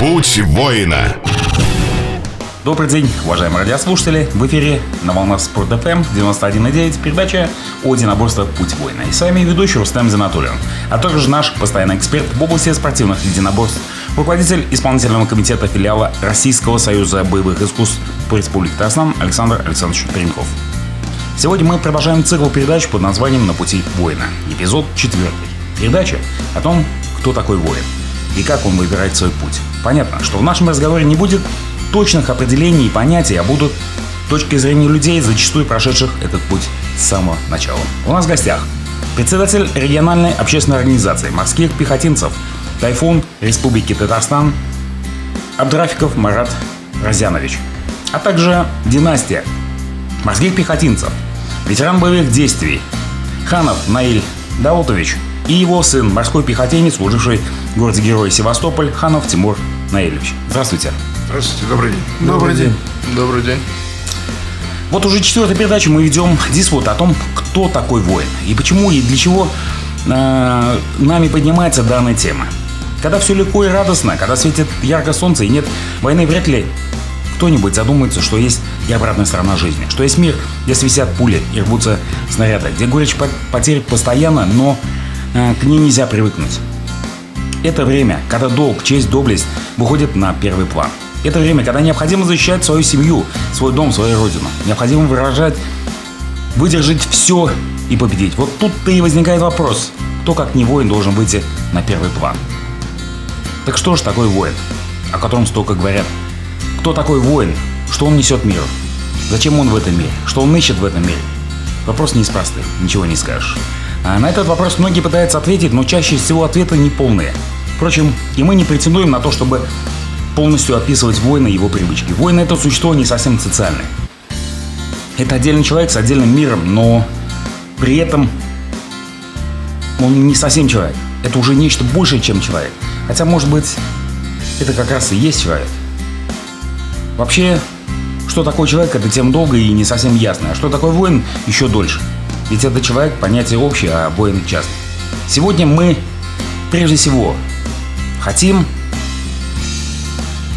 Путь воина. Добрый день, уважаемые радиослушатели. В эфире на волнах Спорт ФМ 91.9 передача о единоборствах «Путь воина». И с вами ведущий Рустам Зинатуллин, а также наш постоянный эксперт в области спортивных единоборств, руководитель исполнительного комитета филиала Российского союза боевых искусств по Республике Татарстан Александр Александрович Перенков. Сегодня мы продолжаем цикл передач под названием «На пути воина». Эпизод четвертый. Передача о том, кто такой воин и как он выбирает свой путь. Понятно, что в нашем разговоре не будет точных определений и понятий, а будут точки зрения людей, зачастую прошедших этот путь с самого начала. У нас в гостях председатель региональной общественной организации морских пехотинцев «Тайфун» Республики Татарстан Абдрафиков Марат Разянович, а также династия морских пехотинцев – ветеран боевых действий Ханов Наиль Даутович и его сын, морской пехотинец, служивший в городе-герой Севастополь, Ханов Тимур Наилевич. Здравствуйте. Здравствуйте, добрый день. Добрый день. Добрый день. Вот уже четвертую передачу мы ведем диспут о том, кто такой воин и почему и для чего э, нами поднимается данная тема. Когда все легко и радостно, когда светит ярко солнце и нет войны, вряд ли кто-нибудь задумается, что есть и обратная сторона жизни, что есть мир, где свисят пули и рвутся снаряды, где горечь потерь постоянно, но к ней нельзя привыкнуть. Это время, когда долг, честь, доблесть выходят на первый план. Это время, когда необходимо защищать свою семью, свой дом, свою родину. Необходимо выражать, выдержать все и победить. Вот тут-то и возникает вопрос, кто как не воин должен выйти на первый план. Так что же такой воин, о котором столько говорят кто такой воин? Что он несет миру? Зачем он в этом мире? Что он ищет в этом мире? Вопрос не из простых, ничего не скажешь. А на этот вопрос многие пытаются ответить, но чаще всего ответы неполные. Впрочем, и мы не претендуем на то, чтобы полностью описывать воина и его привычки. Воин – это существо не совсем социальное. Это отдельный человек с отдельным миром, но при этом он не совсем человек. Это уже нечто большее, чем человек. Хотя, может быть, это как раз и есть человек. Вообще, что такое человек, это тем долго и не совсем ясно. А что такое воин, еще дольше. Ведь это человек понятие общее, а воин часто. Сегодня мы, прежде всего, хотим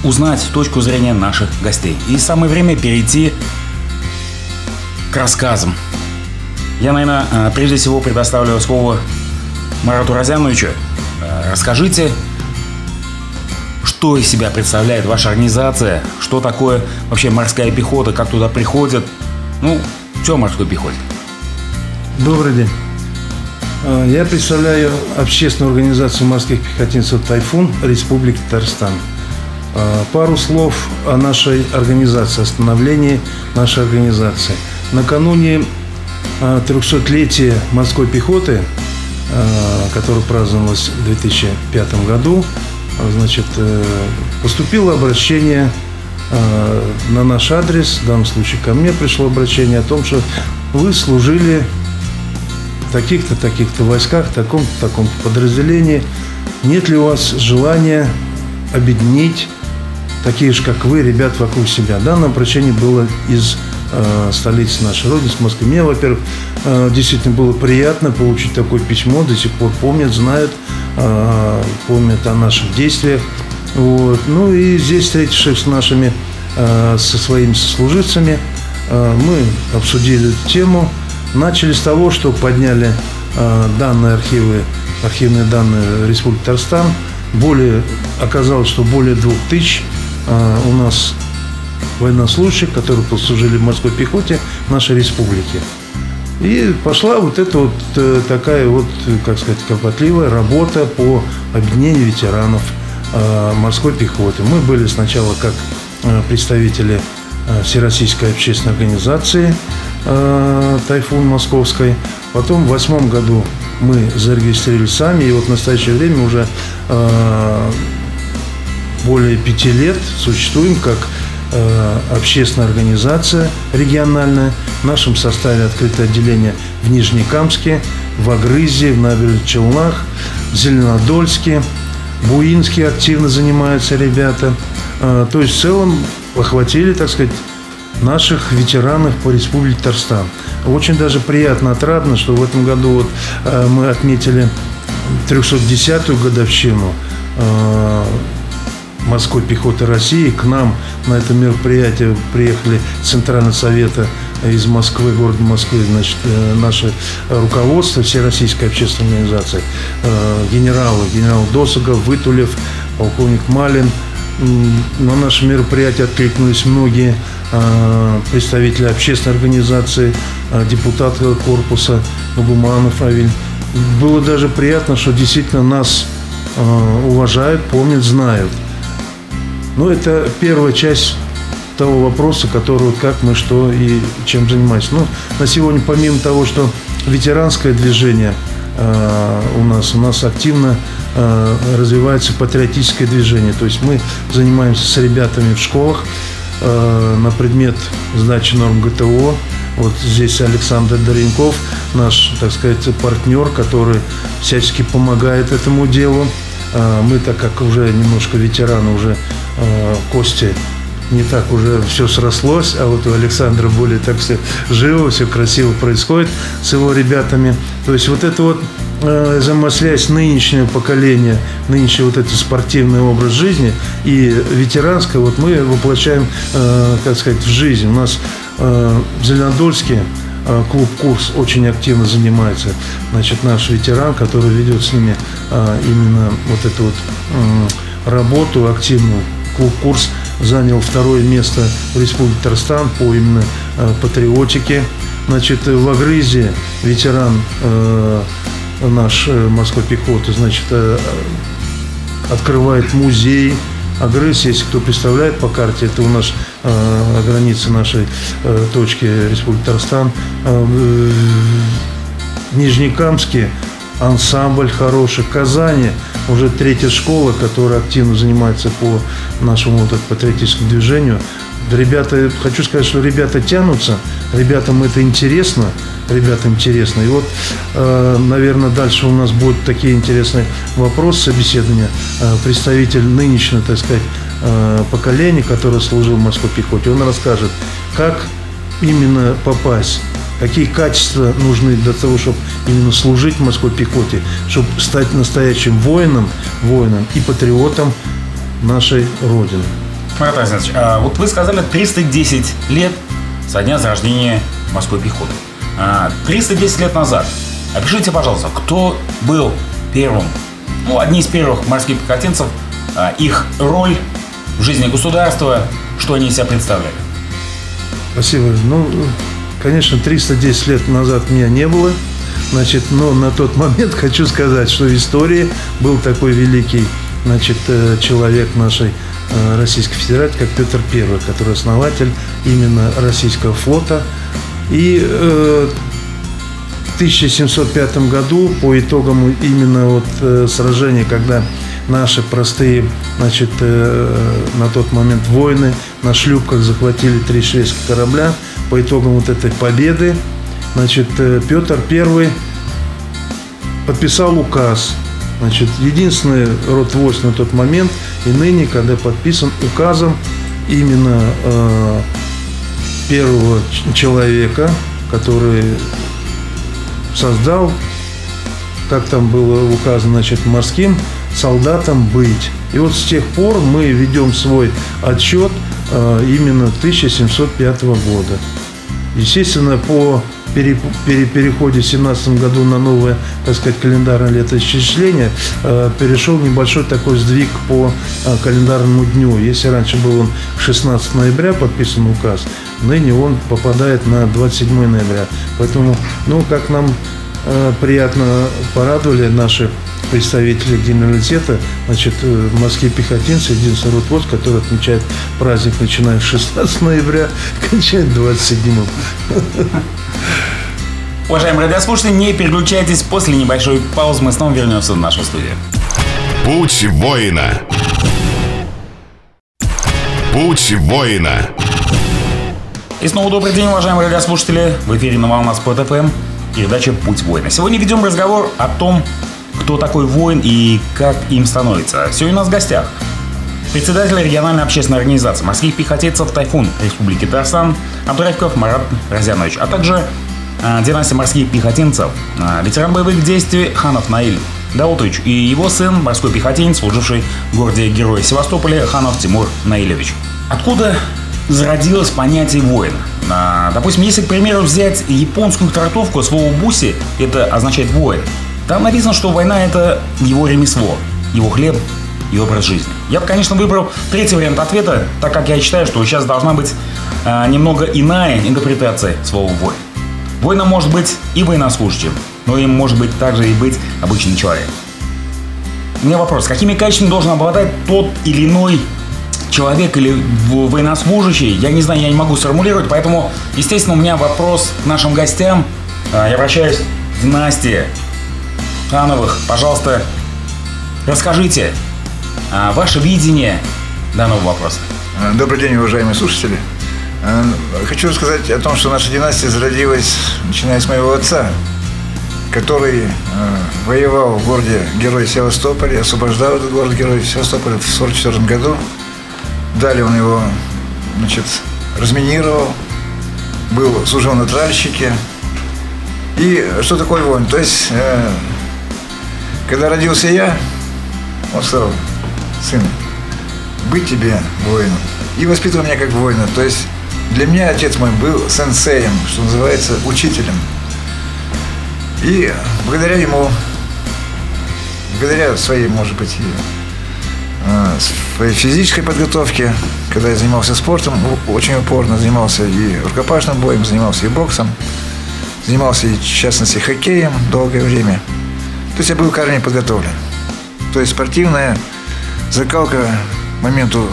узнать точку зрения наших гостей. И самое время перейти к рассказам. Я, наверное, э, прежде всего предоставлю слово Марату Розяновичу. Э, расскажите, что из себя представляет ваша организация, что такое вообще морская пехота, как туда приходят. Ну, что морской пехоте? Добрый день. А, я представляю общественную организацию морских пехотинцев «Тайфун» Республики Татарстан. А, пару слов о нашей организации, о становлении нашей организации. Накануне 300-летия а, морской пехоты, которое праздновалось в 2005 году, значит, э, поступило обращение на наш адрес, в данном случае ко мне пришло обращение о том, что вы служили таких-то, таких-то войсках, в таком-то, таком подразделении. Нет ли у вас желания объединить такие же, как вы, ребят вокруг себя? Данное обращение было из э, столицы нашей Родины, с Москвы. Мне, во-первых, э, действительно было приятно получить такое письмо, до сих пор помнят, знают, э, помнят о наших действиях. Вот. Ну и здесь, встретившись с нашими, э, со своими сослуживцами, э, мы обсудили эту тему. Начали с того, что подняли э, данные архивы, архивные данные Республики Татарстан. Более, оказалось, что более двух тысяч э, у нас военнослужащих, которые послужили в морской пехоте нашей республики. И пошла вот эта вот э, такая вот, как сказать, кропотливая работа по объединению ветеранов морской пехоты. Мы были сначала как представители Всероссийской общественной организации «Тайфун» московской. Потом в восьмом году мы зарегистрировались сами, и вот в настоящее время уже более пяти лет существуем как Э, общественная организация региональная. В нашем составе открыто отделение в Нижнекамске, в Агрызе, в Набережных Челнах, в Зеленодольске, Буинске активно занимаются ребята. Э, то есть в целом охватили, так сказать, наших ветеранов по Республике Татарстан. Очень даже приятно, отрадно, что в этом году вот э, мы отметили 310-ю годовщину морской пехоты России. К нам на это мероприятие приехали Центрального совета из Москвы, города Москвы, значит, э, наше руководство Всероссийской общественной организации, э, генералы, генерал Досогов, Вытулев, полковник Малин. На наше мероприятие откликнулись многие э, представители общественной организации, депутаты корпуса Нагуманов Равиль. Было даже приятно, что действительно нас уважают, помнят, знают. Ну, это первая часть того вопроса, который вот как мы что и чем занимаемся. Ну, на сегодня, помимо того, что ветеранское движение э, у нас, у нас активно развивается патриотическое движение. То есть мы занимаемся с ребятами в школах э, на предмет сдачи норм ГТО. Вот здесь Александр Доренков, наш, так сказать, партнер, который всячески помогает этому делу. Э, мы, так как уже немножко ветераны, уже э, Кости не так уже все срослось, а вот у Александра более так все живо, все красиво происходит с его ребятами. То есть вот это вот э, взаимосвязь нынешнего поколения, нынешний вот этот спортивный образ жизни и ветеранское, вот мы воплощаем, э, как сказать, в жизнь. У нас э, в Зеленодольске э, клуб «Курс» очень активно занимается. Значит, наш ветеран, который ведет с ними э, именно вот эту вот работу активную, клуб «Курс» занял второе место в Республике Татарстан по именно э, патриотике. Значит, в Агрызе ветеран э, наш э, морской пехоты, значит, э, открывает музей. Агрыз, если кто представляет по карте, это у нас э, граница нашей э, точки Республики Татарстан. Э, в Нижнекамске ансамбль хороший. Казани уже третья школа, которая активно занимается по нашему вот патриотическому движению. Ребята, хочу сказать, что ребята тянутся, ребятам это интересно, ребятам интересно. И вот, э, наверное, дальше у нас будут такие интересные вопросы, собеседования. Э, представитель нынешнего, так сказать, э, поколения, которое служил в морской пехоте, он расскажет, как именно попасть какие качества нужны для того, чтобы именно служить морской пехоте, чтобы стать настоящим воином, воином и патриотом нашей Родины. Марат Александрович, а вот вы сказали 310 лет со дня рождения морской пехоты. 310 а, лет назад. Опишите, пожалуйста, кто был первым, ну, одни из первых морских пехотинцев, а, их роль в жизни государства, что они из себя представляли? Спасибо. Ну, Конечно, 310 лет назад меня не было. Значит, но на тот момент хочу сказать, что в истории был такой великий значит, э, человек нашей э, Российской Федерации, как Петр I, который основатель именно российского флота. И э, в 1705 году по итогам именно вот сражения, когда наши простые, значит, на тот момент воины на шлюпках захватили три шведских корабля, по итогам вот этой победы, значит, э, Петр I подписал указ. Значит, единственный род войск на тот момент и ныне, когда подписан указом именно э, первого человека, который создал, как там было указано, значит, морским солдатом быть. И вот с тех пор мы ведем свой отчет именно 1705 года. Естественно, по пере, пере, переходе в 2017 году на новое, так сказать, календарное летоисчисление э, перешел небольшой такой сдвиг по э, календарному дню. Если раньше был он 16 ноября подписан указ, ныне он попадает на 27 ноября. Поэтому, ну, как нам э, приятно порадовали наши представители генералитета, значит, э, морские пехотинцы, единственный род войск, который отмечает праздник, начиная с 16 ноября, кончает 27 Уважаемые радиослушатели, не переключайтесь. После небольшой паузы мы снова вернемся в нашу студию. Путь воина. Путь воина. И снова добрый день, уважаемые радиослушатели. В эфире на волна Спорт ФМ передача «Путь воина». Сегодня ведем разговор о том, кто такой воин и как им становится. Сегодня у нас в гостях председатель региональной общественной организации морских пехотинцев «Тайфун» Республики Татарстан Абдурайков Марат Разянович, а также э, династия морских пехотинцев, э, ветеран боевых действий Ханов Наиль Даутович и его сын, морской пехотинец, служивший в городе Героя Севастополя, Ханов Тимур Наилевич. Откуда зародилось понятие воин? А, допустим, если, к примеру, взять японскую трактовку слова «буси», это означает «воин», там написано, что война – это его ремесло, его хлеб и образ жизни. Я бы, конечно, выбрал третий вариант ответа, так как я считаю, что сейчас должна быть э, немного иная интерпретация слова «воин». Воином может быть и военнослужащим, но им может быть также и быть обычный человек. У меня вопрос, какими качествами должен обладать тот или иной человек или военнослужащий? Я не знаю, я не могу сформулировать, поэтому, естественно, у меня вопрос к нашим гостям. А, я обращаюсь к династии Хановых. Пожалуйста, расскажите а, ваше видение данного вопроса. Добрый день, уважаемые слушатели. Э, хочу рассказать о том, что наша династия зародилась, начиная с моего отца, который э, воевал в городе Герой Севастополя, освобождал этот город Герой Севастополя в 1944 году. Далее он его значит, разминировал, был, служил на тральщике. И что такое воин? То есть, э, когда родился я, он сказал, сын, быть тебе воином. И воспитывал меня как воина. То есть для меня отец мой был сенсеем, что называется, учителем. И благодаря ему, благодаря своей, может быть, э, своей физической подготовке, когда я занимался спортом, очень упорно занимался и рукопашным боем, занимался и боксом, занимался и, в частности, хоккеем долгое время. То есть я был к подготовлен. То есть спортивная закалка к моменту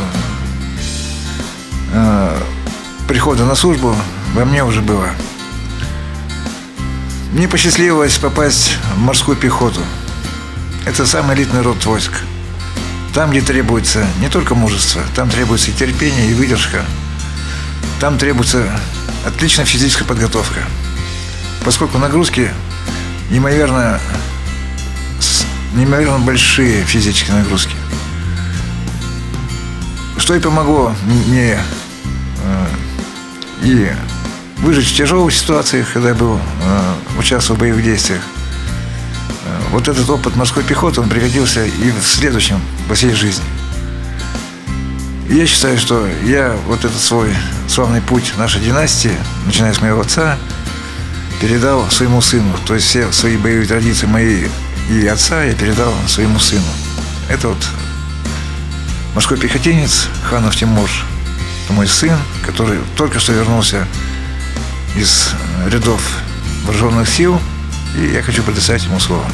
э, прихода на службу во мне уже было. Мне посчастливилось попасть в морскую пехоту. Это самый элитный род войск. Там, где требуется не только мужество, там требуется и терпение, и выдержка. Там требуется отличная физическая подготовка. Поскольку нагрузки неимоверно, неимоверно большие физические нагрузки. Что и помогло мне э, и выжить в тяжелых ситуациях, когда я был, э, участвовал в боевых действиях. Вот этот опыт морской пехоты, он пригодился и в следующем, во всей жизни. Я считаю, что я вот этот свой славный путь нашей династии, начиная с моего отца, передал своему сыну. То есть все свои боевые традиции мои и отца я передал своему сыну. Это вот морской пехотинец Ханов Тимур – это мой сын, который только что вернулся из рядов вооруженных сил, и я хочу предоставить ему слово.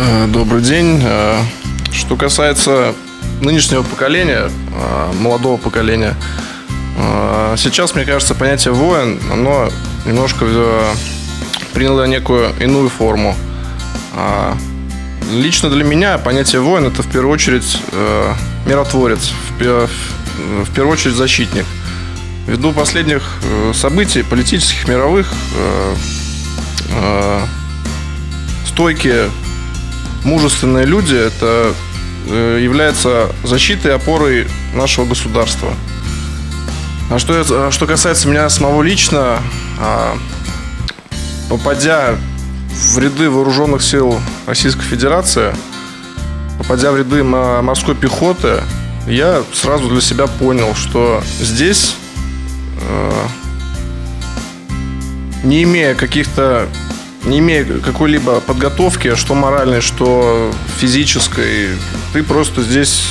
Э, добрый день. Э, что касается нынешнего поколения, э, молодого поколения, сейчас, мне кажется, понятие воин, оно немножко приняло некую иную форму. Лично для меня понятие воин это в первую очередь миротворец, в первую очередь защитник. Ввиду последних событий политических, мировых, стойкие, мужественные люди – это является защитой и опорой нашего государства. А что, а что касается меня самого лично, а, попадя в ряды вооруженных сил Российской Федерации, попадя в ряды морской пехоты, я сразу для себя понял, что здесь, э, не имея каких-то не имея какой-либо подготовки, что моральной, что физической, ты просто здесь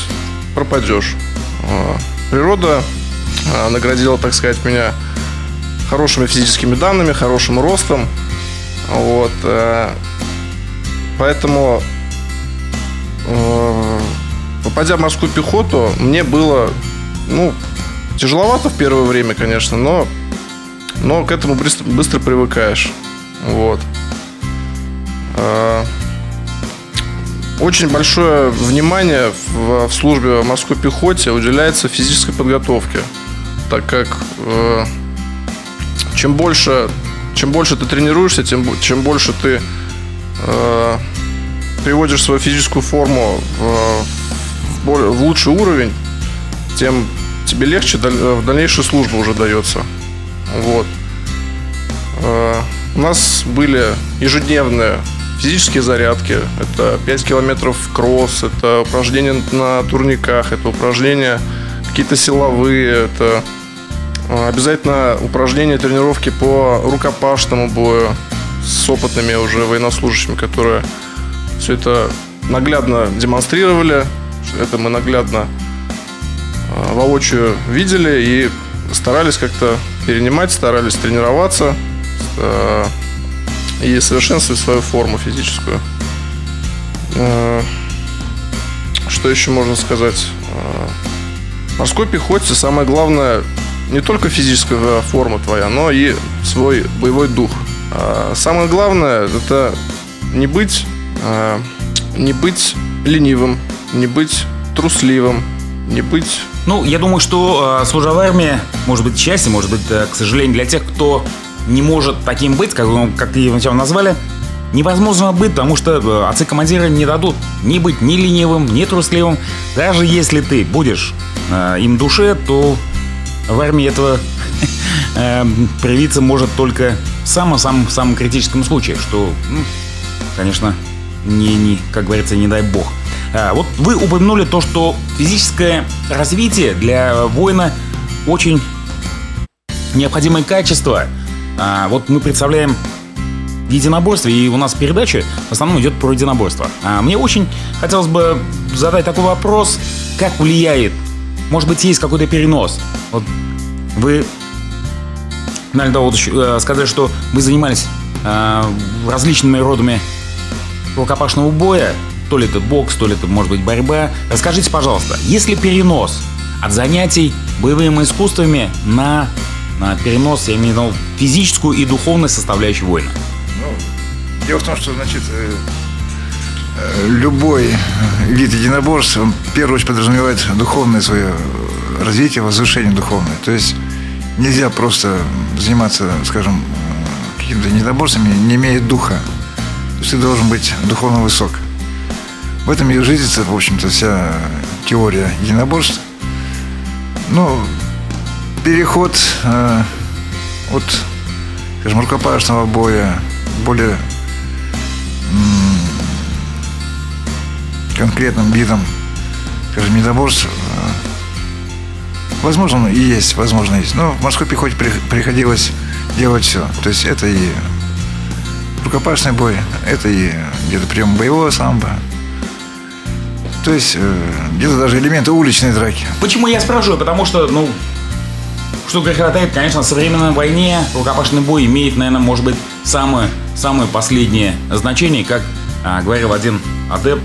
пропадешь. Э, природа э, наградила, так сказать, меня хорошими физическими данными, хорошим ростом. Вот. Э, поэтому Попадя в морскую пехоту, мне было, ну, тяжеловато в первое время, конечно, но, но к этому быстро, быстро привыкаешь. Вот. А, очень большое внимание в, в службе морской пехоте уделяется физической подготовке, так как э, чем больше чем больше ты тренируешься, тем чем больше ты э, приводишь свою физическую форму в, более, в лучший уровень, тем тебе легче в дальнейшей службе уже дается. Вот. Э, у нас были ежедневные физические зарядки, это 5 километров кросс, это упражнения на турниках, это упражнения какие-то силовые, это а, обязательно упражнения, тренировки по рукопашному бою с опытными уже военнослужащими, которые все это наглядно демонстрировали, это мы наглядно а, воочию видели и старались как-то перенимать, старались тренироваться а, и совершенствовать свою форму физическую. Что еще можно сказать? Морской пехоте самое главное не только физическая форма твоя, но и свой боевой дух. А самое главное это не быть, не быть ленивым, не быть трусливым, не быть... Ну, я думаю, что э, служа в армии, может быть, счастье, может быть, э, к сожалению, для тех, кто не может таким быть, как, как его назвали, невозможно быть, потому что э, отцы-командиры не дадут ни быть ни ленивым, ни трусливым. Даже если ты будешь э, им душе, то в армии этого э, проявиться может только в самом-самом-самом критическом случае, что, ну, конечно, не, не, как говорится, не дай бог. А, вот вы упомянули то, что физическое развитие для воина очень необходимое качество. А, вот мы представляем единоборство, и у нас передача в основном идет про единоборство. А мне очень хотелось бы задать такой вопрос, как влияет может быть, есть какой-то перенос. Вот вы, наверное, вот э, сказали, что вы занимались э, различными родами рукопашного боя, то ли это бокс, то ли это, может быть, борьба. Расскажите, пожалуйста, есть ли перенос от занятий боевыми искусствами на перенос, я имею в виду, физическую и духовную составляющую воина? Ну, дело в том, что, значит, э, любой вид единоборств, он в первую очередь подразумевает духовное свое развитие, возвышение духовное. То есть нельзя просто заниматься, скажем, какими-то единоборствами, не имея духа. То есть ты должен быть духовно высок. В этом и жизнится, в общем-то, вся теория единоборств. Ну, переход э, от, скажем, рукопашного боя более конкретным видом, скажем, недоборств, э, возможно, и есть, возможно, есть. Но в морской пехоте приходилось делать все. То есть это и рукопашный бой, это и где-то прием боевого самбо, то есть э, где-то даже элементы уличной драки. Почему я спрашиваю? Потому что, ну, греха таит, конечно, в современной войне рукопашный бой имеет, наверное, может быть, самое, самое последнее значение, как а, говорил один адепт,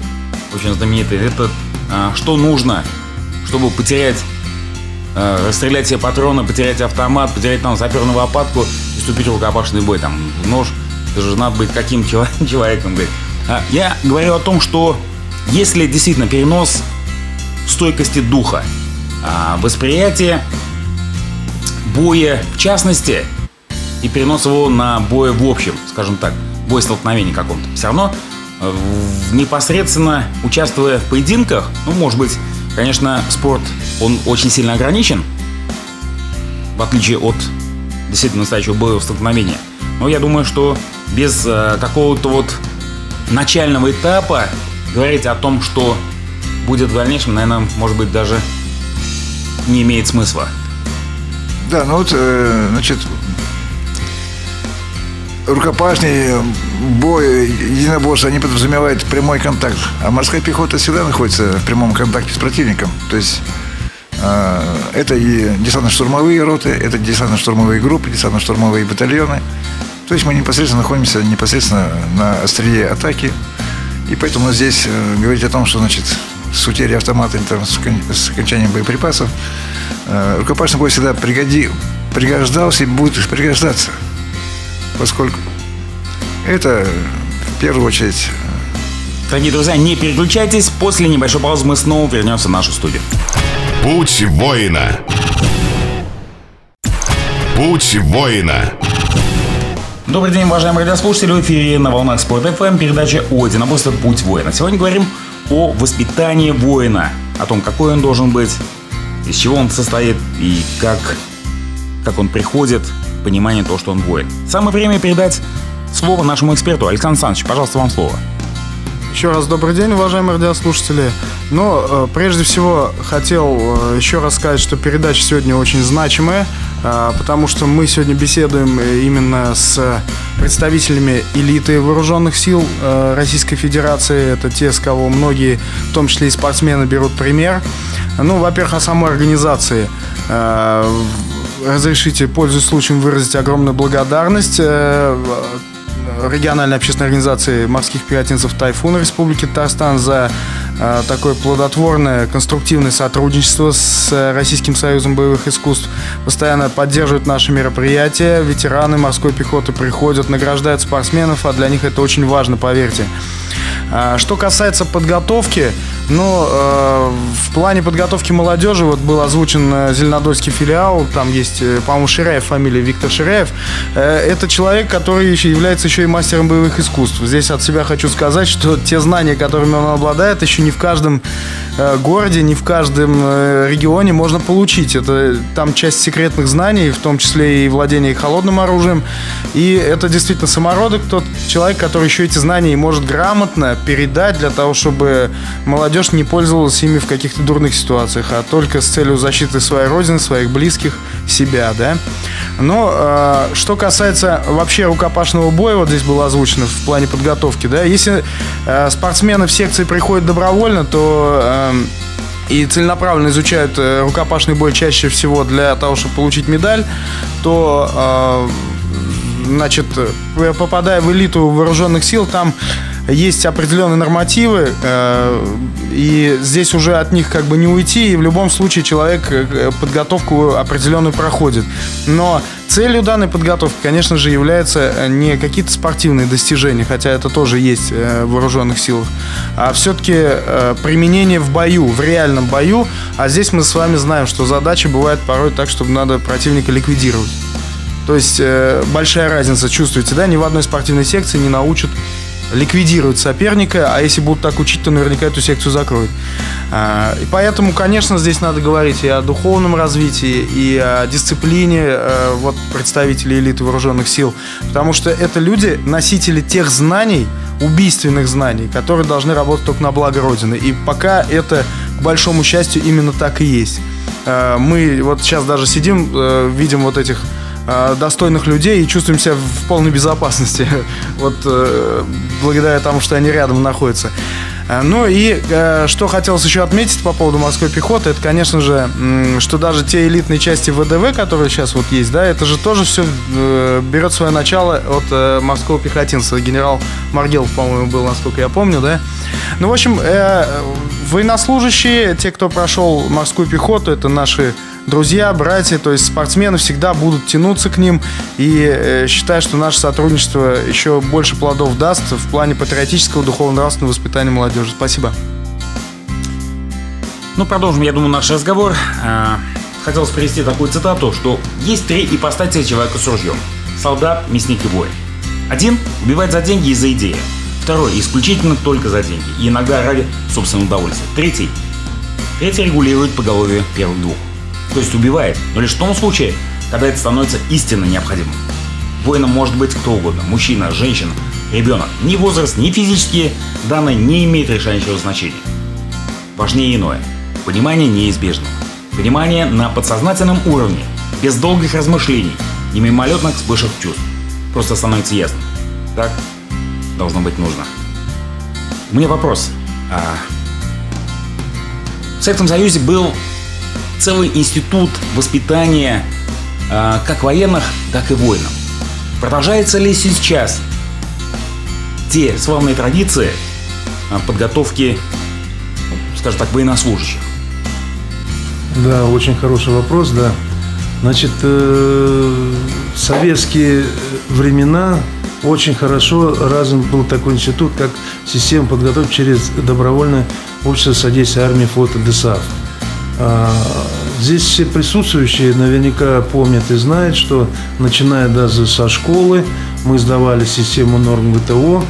очень знаменитый. Это а, что нужно, чтобы потерять, а, расстрелять все патроны, потерять автомат, потерять там саперную лопатку и вступить в рукопашный бой, там, нож. Это же надо быть каким человеком, говорит. А, я говорю о том, что если действительно перенос стойкости духа, а, восприятие боя в частности и перенос его на бой в общем, скажем так, бой столкновения каком-то. Все равно непосредственно участвуя в поединках, ну, может быть, конечно, спорт, он очень сильно ограничен, в отличие от действительно настоящего боевого столкновения. Но я думаю, что без э, какого-то вот начального этапа говорить о том, что будет в дальнейшем, наверное, может быть, даже не имеет смысла. Да, ну вот, э, значит, рукопашный бой, единоборство, они подразумевают прямой контакт. А морская пехота всегда находится в прямом контакте с противником. То есть э, это и десантно-штурмовые роты, это десантно-штурмовые группы, десантно-штурмовые батальоны. То есть мы непосредственно находимся непосредственно на острие атаки. И поэтому здесь э, говорить о том, что значит с утерей автомата или там, с окончанием боеприпасов, э, рукопашный бой всегда пригоди, пригождался и будет пригождаться поскольку это в первую очередь... Дорогие друзья, не переключайтесь. После небольшой паузы мы снова вернемся в нашу студию. Путь воина. Путь воина. Добрый день, уважаемые радиослушатели. В эфире на волнах Спорт ФМ передача о единоборстве «Путь воина». Сегодня говорим о воспитании воина, о том, какой он должен быть, из чего он состоит и как, как он приходит понимание того, что он воин. Самое время передать слово нашему эксперту. Александр Александрович, пожалуйста, вам слово. Еще раз добрый день, уважаемые радиослушатели. Но э, прежде всего хотел э, еще раз сказать, что передача сегодня очень значимая, э, потому что мы сегодня беседуем именно с представителями элиты вооруженных сил Российской Федерации. Это те, с кого многие, в том числе и спортсмены, берут пример. Ну, во-первых, о самой организации. Разрешите, пользуясь случаем, выразить огромную благодарность региональной общественной организации морских пехотинцев «Тайфун» Республики Татарстан за э, такое плодотворное, конструктивное сотрудничество с Российским союзом боевых искусств. Постоянно поддерживают наши мероприятия. Ветераны морской пехоты приходят, награждают спортсменов, а для них это очень важно, поверьте. А, что касается подготовки, ну, э, в плане подготовки молодежи вот был озвучен э, Зеленодольский филиал, там есть, э, по-моему, Ширяев, фамилия Виктор Ширяев. Это человек, который еще является еще и мастером боевых искусств. Здесь от себя хочу сказать, что те знания, которыми он обладает, еще не в каждом городе, не в каждом регионе можно получить. Это там часть секретных знаний, в том числе и владение холодным оружием. И это действительно самородок, тот человек, который еще эти знания может грамотно передать для того, чтобы молодежь не пользовалась ими в каких-то дурных ситуациях, а только с целью защиты своей родины, своих близких, себя, да. Но э, что касается вообще рукопашного боя, вот здесь было озвучено в плане подготовки, да, если э, спортсмены в секции приходят добровольно, то э, и целенаправленно изучают э, рукопашный бой чаще всего для того, чтобы получить медаль, то, э, значит, попадая в элиту вооруженных сил, там есть определенные нормативы, э, и здесь уже от них как бы не уйти, и в любом случае человек э, подготовку определенную проходит. Но целью данной подготовки, конечно же, является э, не какие-то спортивные достижения, хотя это тоже есть в вооруженных силах, а все-таки применение в бою, в реальном бою. А здесь мы с вами знаем, что задача бывает порой так, чтобы надо противника ликвидировать. То есть большая разница, чувствуете, да? Ни в одной спортивной секции не научат ликвидируют соперника, а если будут так учить, то наверняка эту секцию закроют. А, и поэтому, конечно, здесь надо говорить и о духовном развитии, и о дисциплине э, вот, представителей элиты вооруженных сил, потому что это люди, носители тех знаний, убийственных знаний, которые должны работать только на благо Родины. И пока это, к большому счастью, именно так и есть. Э, мы вот сейчас даже сидим, э, видим вот этих достойных людей и чувствуем себя в полной безопасности. Вот э, благодаря тому, что они рядом находятся. Э, ну и что хотелось еще отметить по поводу морской пехоты, это, конечно же, что даже те элитные части ВДВ, которые сейчас вот есть, да, это же тоже все берет свое начало от морского пехотинца. Генерал Маргелов, по-моему, был, насколько я помню, да. Ну, в общем, военнослужащие, те, кто прошел морскую пехоту, это наши друзья, братья, то есть спортсмены всегда будут тянуться к ним. И э, считаю, что наше сотрудничество еще больше плодов даст в плане патриотического, духовно-нравственного воспитания молодежи. Спасибо. Ну, продолжим, я думаю, наш разговор. А, хотелось привести такую цитату, что есть три ипостаси человека с ружьем. Солдат, мясник и воин. Один убивает за деньги и за идеи. Второй исключительно только за деньги и иногда ради собственного удовольствия. Третий Третий регулирует поголовье первых двух то есть убивает, но лишь в том случае, когда это становится истинно необходимым. Воином может быть кто угодно – мужчина, женщина, ребенок. Ни возраст, ни физические данные не имеют решающего значения. Важнее иное – понимание неизбежного. Понимание на подсознательном уровне, без долгих размышлений и мимолетных вспышек чувств. Просто становится ясно. Так должно быть нужно. У меня вопрос. А... В Советском Союзе был целый институт воспитания э, как военных, так и воинов. Продолжается ли сейчас те славные традиции э, подготовки, скажем так, военнослужащих? Да, очень хороший вопрос, да. Значит, э, советские времена очень хорошо развит был такой институт, как система подготовки через добровольное общество содействия армии, флота, ДСАФ. А, здесь все присутствующие наверняка помнят и знают, что начиная даже со школы мы сдавали систему норм ГТО.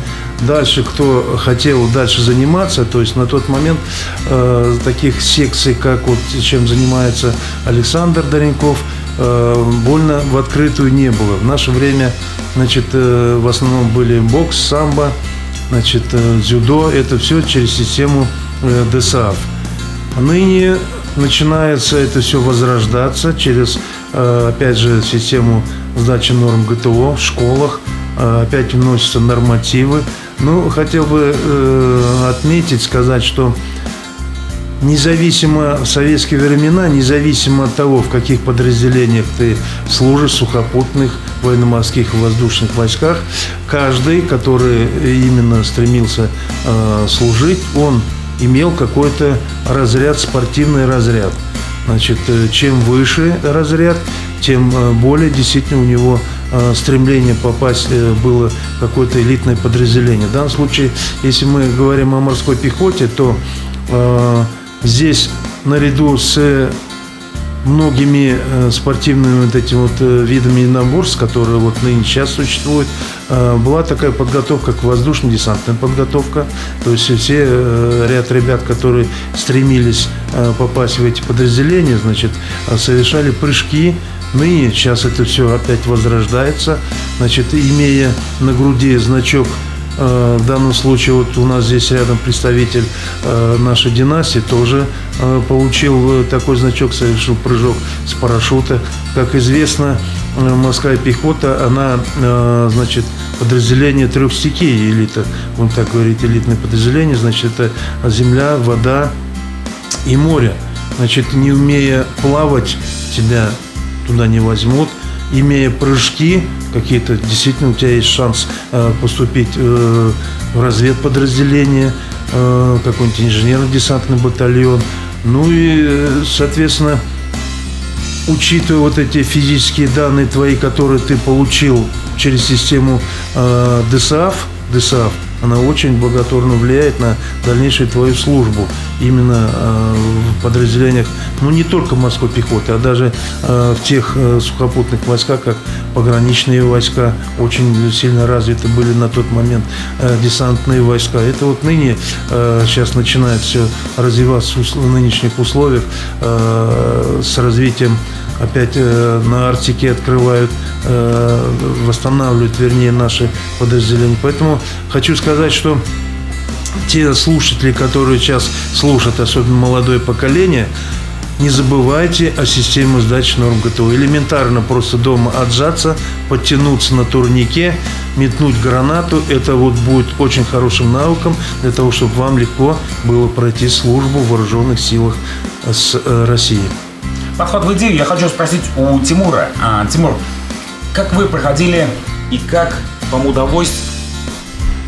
Дальше, кто хотел дальше заниматься, то есть на тот момент э, таких секций, как вот чем занимается Александр Доренков, э, больно в открытую не было. В наше время, значит, э, в основном были бокс, самбо, значит, э, дзюдо. Это все через систему э, ДСАФ. Ныне начинается это все возрождаться через, э, опять же, систему сдачи норм ГТО в школах. Э, опять вносятся нормативы. Ну, хотел бы э, отметить, сказать, что независимо в советские времена, независимо от того, в каких подразделениях ты служишь, сухопутных, военно-морских и воздушных войсках, каждый, который именно стремился э, служить, он имел какой-то разряд, спортивный разряд. Значит, э, чем выше разряд, тем э, более действительно у него э, стремление попасть было какое-то элитное подразделение. В данном случае, если мы говорим о морской пехоте, то здесь наряду с многими э, спортивными вот этими вот э, видами единоборств, которые вот ныне сейчас существуют, э, была такая подготовка, как воздушно-десантная подготовка. То есть все ряд ребят, которые стремились попасть в эти подразделения, значит, совершали прыжки. Ныне сейчас это все опять возрождается. Значит, имея на груди значок Э, в данном случае вот у нас здесь рядом представитель э, нашей династии тоже э, получил такой значок, совершил прыжок с парашюта. Как известно, морская пехота, она, значит, подразделение трех стихий элита, он так говорит, элитное подразделение, значит, это земля, вода и море. Значит, не умея плавать, тебя туда не возьмут – имея прыжки какие-то, действительно у тебя есть шанс э, поступить э, в разведподразделение, э, какой-нибудь инженерно-десантный батальон. Ну и, соответственно, учитывая вот эти физические данные твои, которые ты получил через систему ДСАФ, ДСАФ, она очень благотворно влияет на дальнейшую твою службу именно э, в подразделениях, ну не только морской пехоты, а даже э, в тех э, сухопутных войсках, как пограничные войска, очень сильно развиты были на тот момент десантные войска. Это вот ныне сейчас начинает все развиваться в нынешних условиях с развитием опять на Арктике открывают, восстанавливают, вернее, наши подразделения. Поэтому хочу сказать, что те слушатели, которые сейчас слушают, особенно молодое поколение, не забывайте о системе сдачи норм ГТО. Элементарно просто дома отжаться, подтянуться на турнике, метнуть гранату. Это вот будет очень хорошим навыком для того, чтобы вам легко было пройти службу в вооруженных силах с э, России. Подход в идею я хочу спросить у Тимура. А, Тимур, как вы проходили и как вам удалось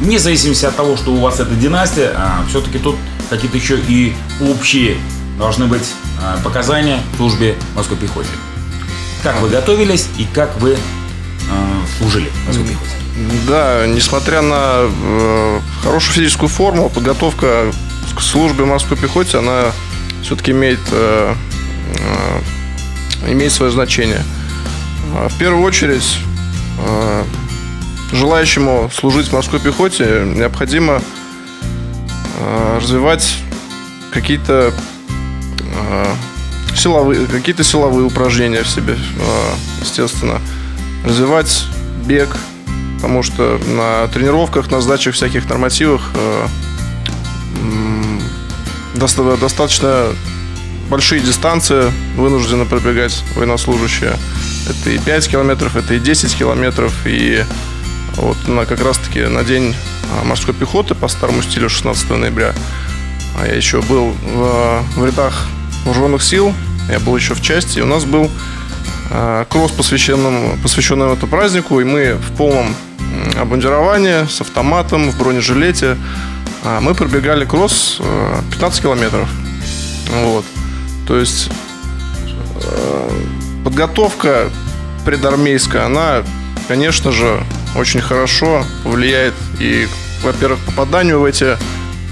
вне зависимости от того, что у вас это династия, а, все-таки тут какие-то еще и общие должны быть а, показания в службе морской пехоте. Как вы готовились и как вы а, служили морской пехоте? Да, несмотря на э, хорошую физическую форму, подготовка к службе морской пехоте, она все-таки имеет, э, э, имеет свое значение. В первую очередь э, желающему служить в морской пехоте необходимо э, развивать какие-то э, силовые, какие-то силовые упражнения в себе, э, естественно. Развивать бег, потому что на тренировках, на сдачах всяких нормативах достаточно большие дистанции вынуждены пробегать военнослужащие. Это и 5 километров, это и 10 километров, и вот на, как раз-таки на день а, морской пехоты по старому стилю 16 ноября. А я еще был в, в рядах вооруженных сил, я был еще в части, и у нас был э, кросс, посвященным, посвященный этому празднику, и мы в полном обмундировании, с автоматом, в бронежилете, э, мы пробегали кросс э, 15 километров. Вот. То есть э, подготовка предармейская, она, конечно же, очень хорошо влияет и, во-первых, попаданию в эти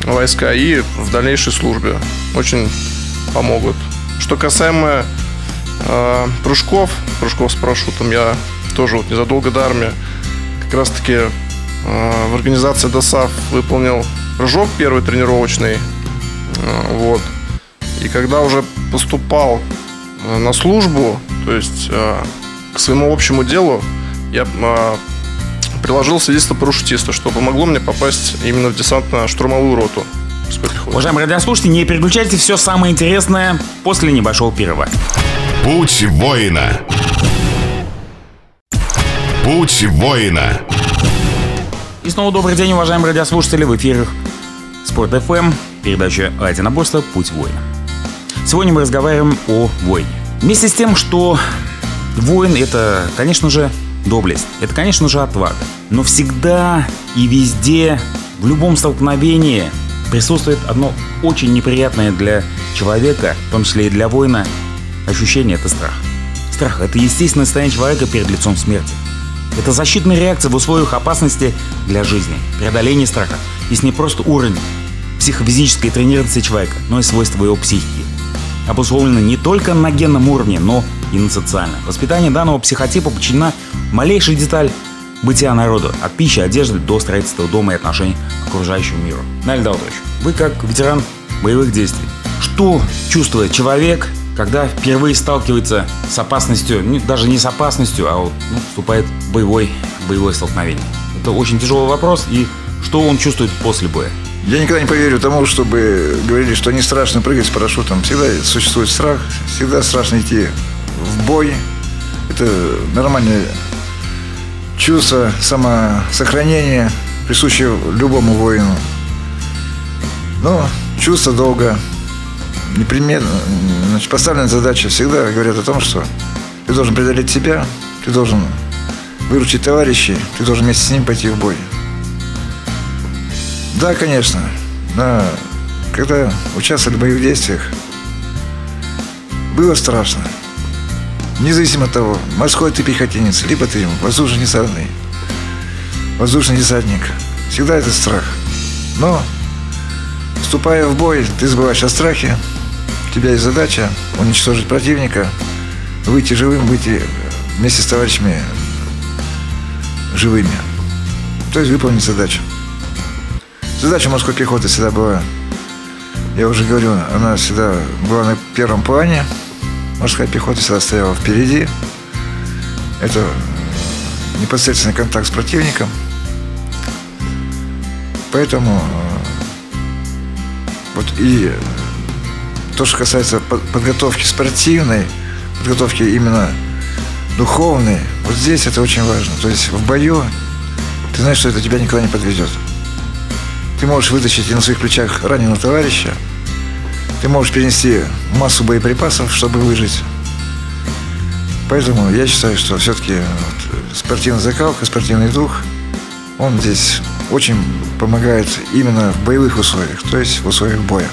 войска и в дальнейшей службе. Очень помогут. Что касаемо э, прыжков, прыжков с парашютом, я тоже вот незадолго до армии как раз-таки э, в организации ДОСАФ выполнил прыжок первый тренировочный. Э, вот. И когда уже поступал э, на службу, То есть э, к своему общему делу я э, приложил свидетельство парашютиста, что помогло мне попасть именно в десантно-штурмовую роту. Уважаемые радиослушатели, не переключайте все самое интересное после небольшого перерыва. Путь воина. Путь воина. И снова добрый день, уважаемые радиослушатели. В эфире Спорт FM, передача о единоборстве «Путь воина». Сегодня мы разговариваем о войне. Вместе с тем, что воин — это, конечно же, доблесть. Это, конечно же, отвага. Но всегда и везде, в любом столкновении присутствует одно очень неприятное для человека, в том числе и для воина, ощущение – это страх. Страх – это естественное состояние человека перед лицом смерти. Это защитная реакция в условиях опасности для жизни. Преодоление страха есть не просто уровень психофизической тренированности человека, но и свойства его психики. Обусловлено не только на генном уровне, но и на социальном. Воспитание данного психотипа подчинена малейшей деталь бытия народа, от пищи, одежды до строительства дома и отношений к окружающему миру. Наль Даутович, вы как ветеран боевых действий, что чувствует человек, когда впервые сталкивается с опасностью, даже не с опасностью, а вот, ну, вступает в боевой, боевое столкновение? Это очень тяжелый вопрос, и что он чувствует после боя? Я никогда не поверю тому, чтобы говорили, что не страшно прыгать с парашютом. Всегда существует страх, всегда страшно идти в бой. Это нормальное чувство самосохранения, присущее любому воину. Но чувство долга, непременно, значит, поставленная задача всегда говорят о том, что ты должен преодолеть себя, ты должен выручить товарищей, ты должен вместе с ним пойти в бой. Да, конечно, да, когда участвовали в боевых действиях, было страшно. Независимо от того, морской ты пехотинец, либо ты воздушный десантный, воздушный десантник. Всегда это страх. Но, вступая в бой, ты забываешь о страхе. У тебя есть задача уничтожить противника, выйти живым, выйти вместе с товарищами живыми. То есть выполнить задачу. Задача морской пехоты всегда была, я уже говорю, она всегда была на первом плане – Морская пехота всегда стояла впереди. Это непосредственный контакт с противником. Поэтому э, вот и то, что касается подготовки спортивной, подготовки именно духовной, вот здесь это очень важно. То есть в бою ты знаешь, что это тебя никогда не подведет. Ты можешь вытащить и на своих плечах раненого товарища, ты можешь перенести массу боеприпасов, чтобы выжить. Поэтому я считаю, что все-таки вот спортивная закалка, спортивный дух, он здесь очень помогает именно в боевых условиях, то есть в условиях боя.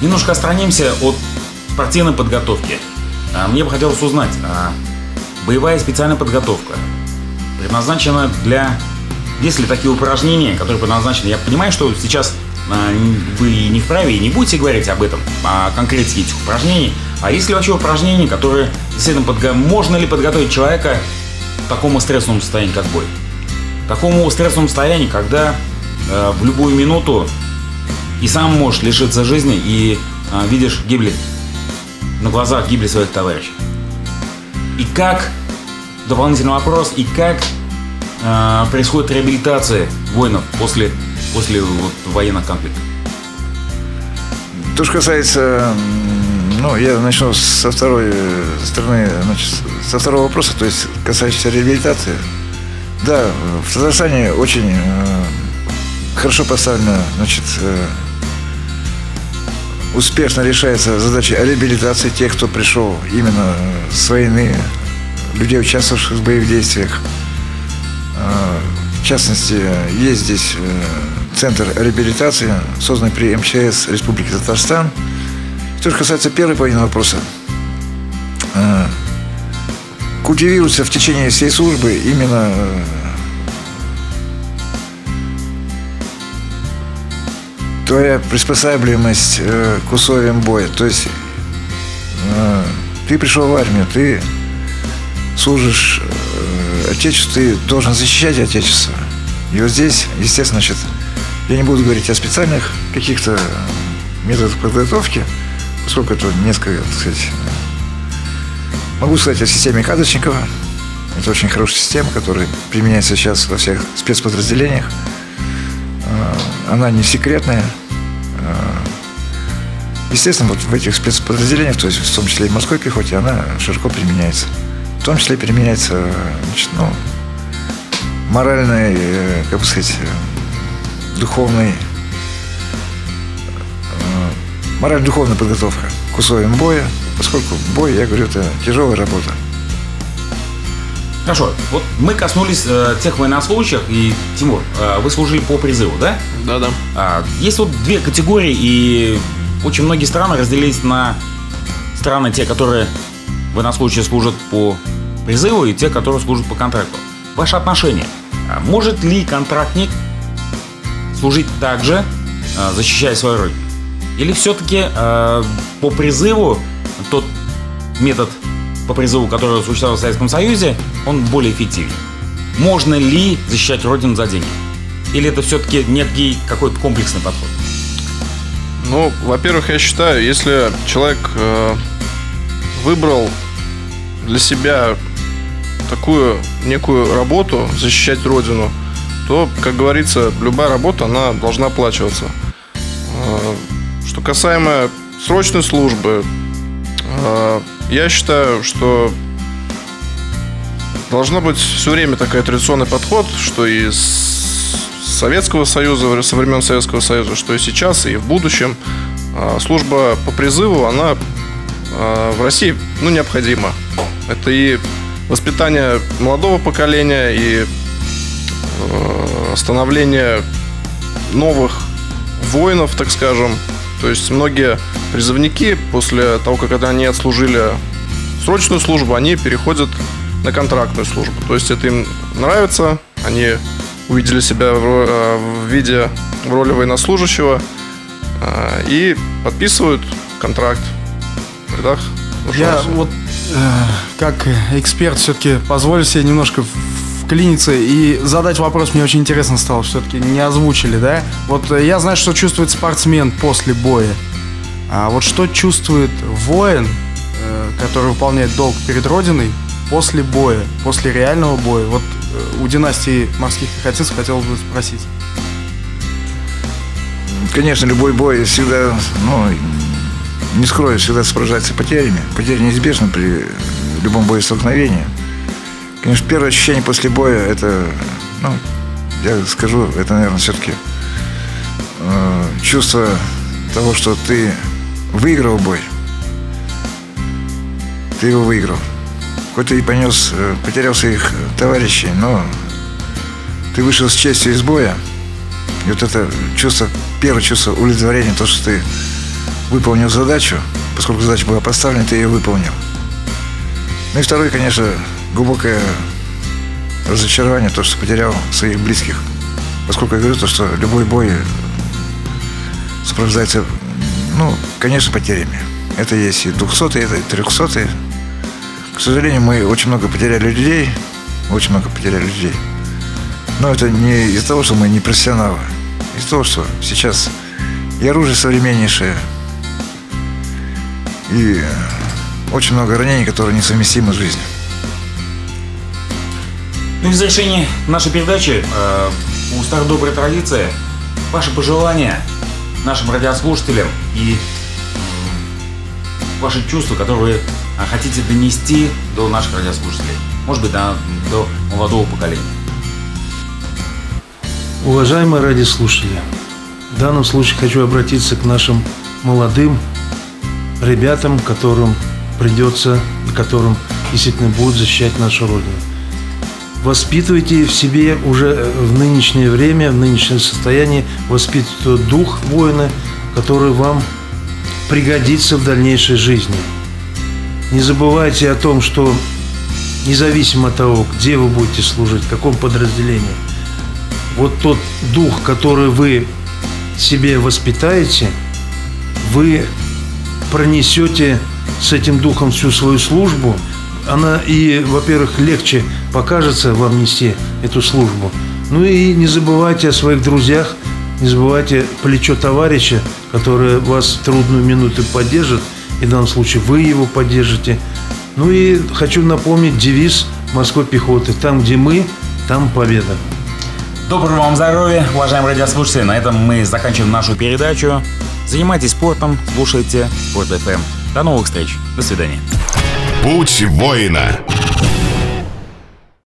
Немножко отстранимся от спортивной подготовки. А, мне бы хотелось узнать, а боевая специальная подготовка предназначена для... Есть ли такие упражнения, которые предназначены... Я понимаю, что сейчас вы не вправе и не будете говорить об этом, о конкретике этих упражнений. А есть ли вообще упражнения, которые действительно подго... можно ли подготовить человека к такому стрессовому состоянию, как бой? К такому стрессовому состоянию, когда э, в любую минуту и сам можешь лишиться жизни и э, видишь гибель на глазах гибели своих товарищей. И как, дополнительный вопрос, и как э, происходит реабилитация воинов после после вот, военных конфликтов? То, что касается, ну, я начну со второй э, стороны, значит, со второго вопроса, то есть касающийся реабилитации. Да, в Татарстане очень э, хорошо поставлена, значит, э, успешно решается задача реабилитации тех, кто пришел именно с войны, людей, участвовавших в боевых действиях. Э, в частности, есть здесь э, центр реабилитации, созданный при МЧС Республики Татарстан. Что же касается первой половины вопроса, э, культивируется в течение всей службы именно э, твоя приспосабливаемость к условиям боя. То есть ты пришел в армию, ты служишь Отечеству, ты должен защищать Отечество. И вот здесь, естественно, значит, я не буду говорить о специальных каких-то методах подготовки, поскольку это несколько, так сказать, Могу сказать о системе Кадочникова. Это очень хорошая система, которая применяется сейчас во всех спецподразделениях. А, она не секретная. А, естественно, вот в этих спецподразделениях, то есть в том числе и в морской пехоте, она широко применяется. В том числе применяется значит, ну, моральный, э, как бы сказать, духовный, э, морально-духовная подготовка к условиям боя, поскольку бой, я говорю, это тяжелая работа. Хорошо, вот мы коснулись э, тех военнослужащих, и, Тимур, э, вы служили по призыву, да? Да, да. А, есть вот две категории, и очень многие страны разделились на страны, те, которые военнослужащие служат по призыву, и те, которые служат по контракту. Ваше отношение. А может ли контрактник служить также, э, защищая свою родину? Или все-таки э, по призыву тот метод по призыву, который существовал в Советском Союзе, он более эффективен. Можно ли защищать Родину за деньги? Или это все-таки некий какой-то комплексный подход? Ну, во-первых, я считаю, если человек э, выбрал для себя такую некую работу, защищать Родину, то, как говорится, любая работа, она должна оплачиваться. Э, что касаемо срочной службы, э, я считаю, что должна быть все время такой традиционный подход, что и с Советского Союза, со времен Советского Союза, что и сейчас, и в будущем. А, служба по призыву, она а, в России ну, необходима. Это и воспитание молодого поколения, и а, становление новых воинов, так скажем. То есть многие призывники после того, как они отслужили срочную службу, они переходят на контрактную службу. То есть это им нравится, они увидели себя в, э, виде в роли военнослужащего э, и подписывают контракт в рядах. Я вот э, как эксперт все-таки позволю себе немножко вклиниться и задать вопрос. Мне очень интересно стало, все-таки не озвучили, да? Вот я знаю, что чувствует спортсмен после боя. А вот что чувствует воин, э, который выполняет долг перед Родиной после боя, после реального боя? Вот э, у династии морских пехотинцев хотел бы спросить. Конечно, любой бой всегда, ну, не скрою, всегда сопровождается потерями. Потери неизбежны при любом боестолкновении. Конечно, первое ощущение после боя, это, ну, я скажу, это, наверное, все-таки э, чувство того, что ты выиграл бой. Ты его выиграл. Хоть ты и понес, э, потерял своих товарищей, но ты вышел с честью из боя. И вот это чувство, первое чувство удовлетворения, то, что ты выполнил задачу, поскольку задача была поставлена, ты ее выполнил. Ну и второе, конечно, глубокое разочарование, то, что потерял своих близких. Поскольку я говорю, то, что любой бой сопровождается ну, конечно, потерями. Это есть и 200 это и 300 -е. К сожалению, мы очень много потеряли людей. Очень много потеряли людей. Но это не из-за того, что мы не профессионалы. Из-за того, что сейчас и оружие современнейшее, и очень много ранений, которые несовместимы с жизнью. Ну и в завершении нашей передачи э, у старой доброй традиции ваши пожелания нашим радиослушателям и ваши чувства, которые а, хотите донести до наших радиослушателей. Может быть, до, до молодого поколения. Уважаемые радиослушатели, в данном случае хочу обратиться к нашим молодым ребятам, которым придется и которым действительно будут защищать нашу Родину. Воспитывайте в себе уже в нынешнее время, в нынешнем состоянии, воспитывайте дух воина, который вам пригодится в дальнейшей жизни. Не забывайте о том, что независимо от того, где вы будете служить, в каком подразделении, вот тот дух, который вы себе воспитаете, вы пронесете с этим духом всю свою службу. Она и, во-первых, легче покажется вам нести эту службу. Ну и не забывайте о своих друзьях, не забывайте плечо товарища, которое вас в трудную минуту поддержит, и в данном случае вы его поддержите. Ну и хочу напомнить девиз морской пехоты. Там, где мы, там победа. Доброго вам здоровья, уважаемые радиослушатели. На этом мы заканчиваем нашу передачу. Занимайтесь спортом, слушайте Спорт ФМ. До новых встреч. До свидания. Путь воина.